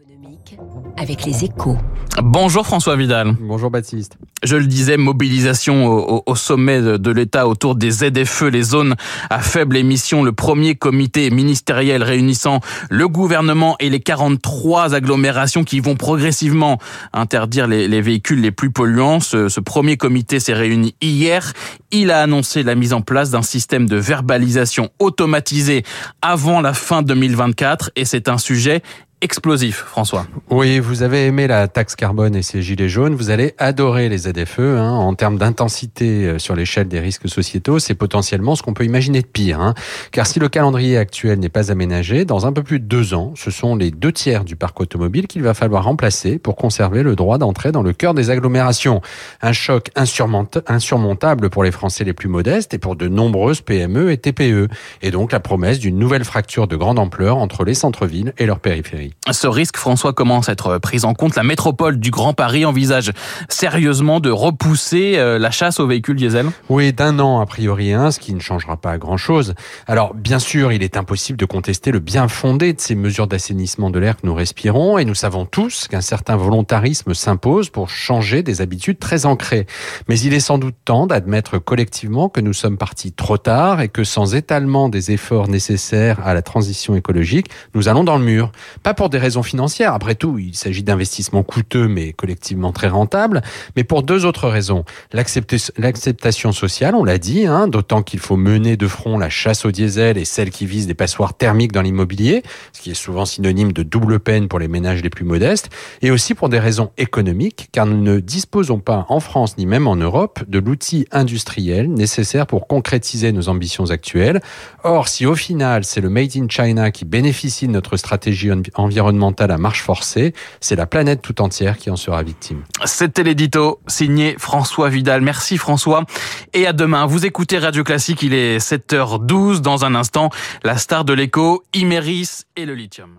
économique avec les échos. Bonjour François Vidal. Bonjour Baptiste. Je le disais, mobilisation au, au sommet de l'État autour des ZFE, les zones à faible émission, le premier comité ministériel réunissant le gouvernement et les 43 agglomérations qui vont progressivement interdire les, les véhicules les plus polluants. Ce, ce premier comité s'est réuni hier. Il a annoncé la mise en place d'un système de verbalisation automatisé avant la fin 2024 et c'est un sujet explosif, François. Oui, vous avez aimé la taxe carbone et ses gilets jaunes, vous allez adorer les ZFE. Hein. En termes d'intensité euh, sur l'échelle des risques sociétaux, c'est potentiellement ce qu'on peut imaginer de pire. Hein. Car si le calendrier actuel n'est pas aménagé, dans un peu plus de deux ans, ce sont les deux tiers du parc automobile qu'il va falloir remplacer pour conserver le droit d'entrer dans le cœur des agglomérations. Un choc insurmontable pour les Français les plus modestes et pour de nombreuses PME et TPE. Et donc la promesse d'une nouvelle fracture de grande ampleur entre les centres-villes et leurs périphéries. Ce risque, François, commence à être pris en compte. La métropole du Grand Paris envisage sérieusement de repousser euh, la chasse aux véhicules diesel Oui, d'un an a priori, un, ce qui ne changera pas grand-chose. Alors, bien sûr, il est impossible de contester le bien fondé de ces mesures d'assainissement de l'air que nous respirons, et nous savons tous qu'un certain volontarisme s'impose pour changer des habitudes très ancrées. Mais il est sans doute temps d'admettre collectivement que nous sommes partis trop tard et que sans étalement des efforts nécessaires à la transition écologique, nous allons dans le mur. Pour des raisons financières. Après tout, il s'agit d'investissements coûteux mais collectivement très rentables. Mais pour deux autres raisons. L'acceptation sociale, on l'a dit, hein, d'autant qu'il faut mener de front la chasse au diesel et celle qui vise des passoires thermiques dans l'immobilier, ce qui est souvent synonyme de double peine pour les ménages les plus modestes. Et aussi pour des raisons économiques, car nous ne disposons pas en France ni même en Europe de l'outil industriel nécessaire pour concrétiser nos ambitions actuelles. Or, si au final c'est le Made in China qui bénéficie de notre stratégie en environnementale à marche forcée, c'est la planète tout entière qui en sera victime. C'était l'édito signé François Vidal. Merci François. Et à demain. Vous écoutez Radio Classique, il est 7h12. Dans un instant, la star de l'écho, Imeris et le lithium.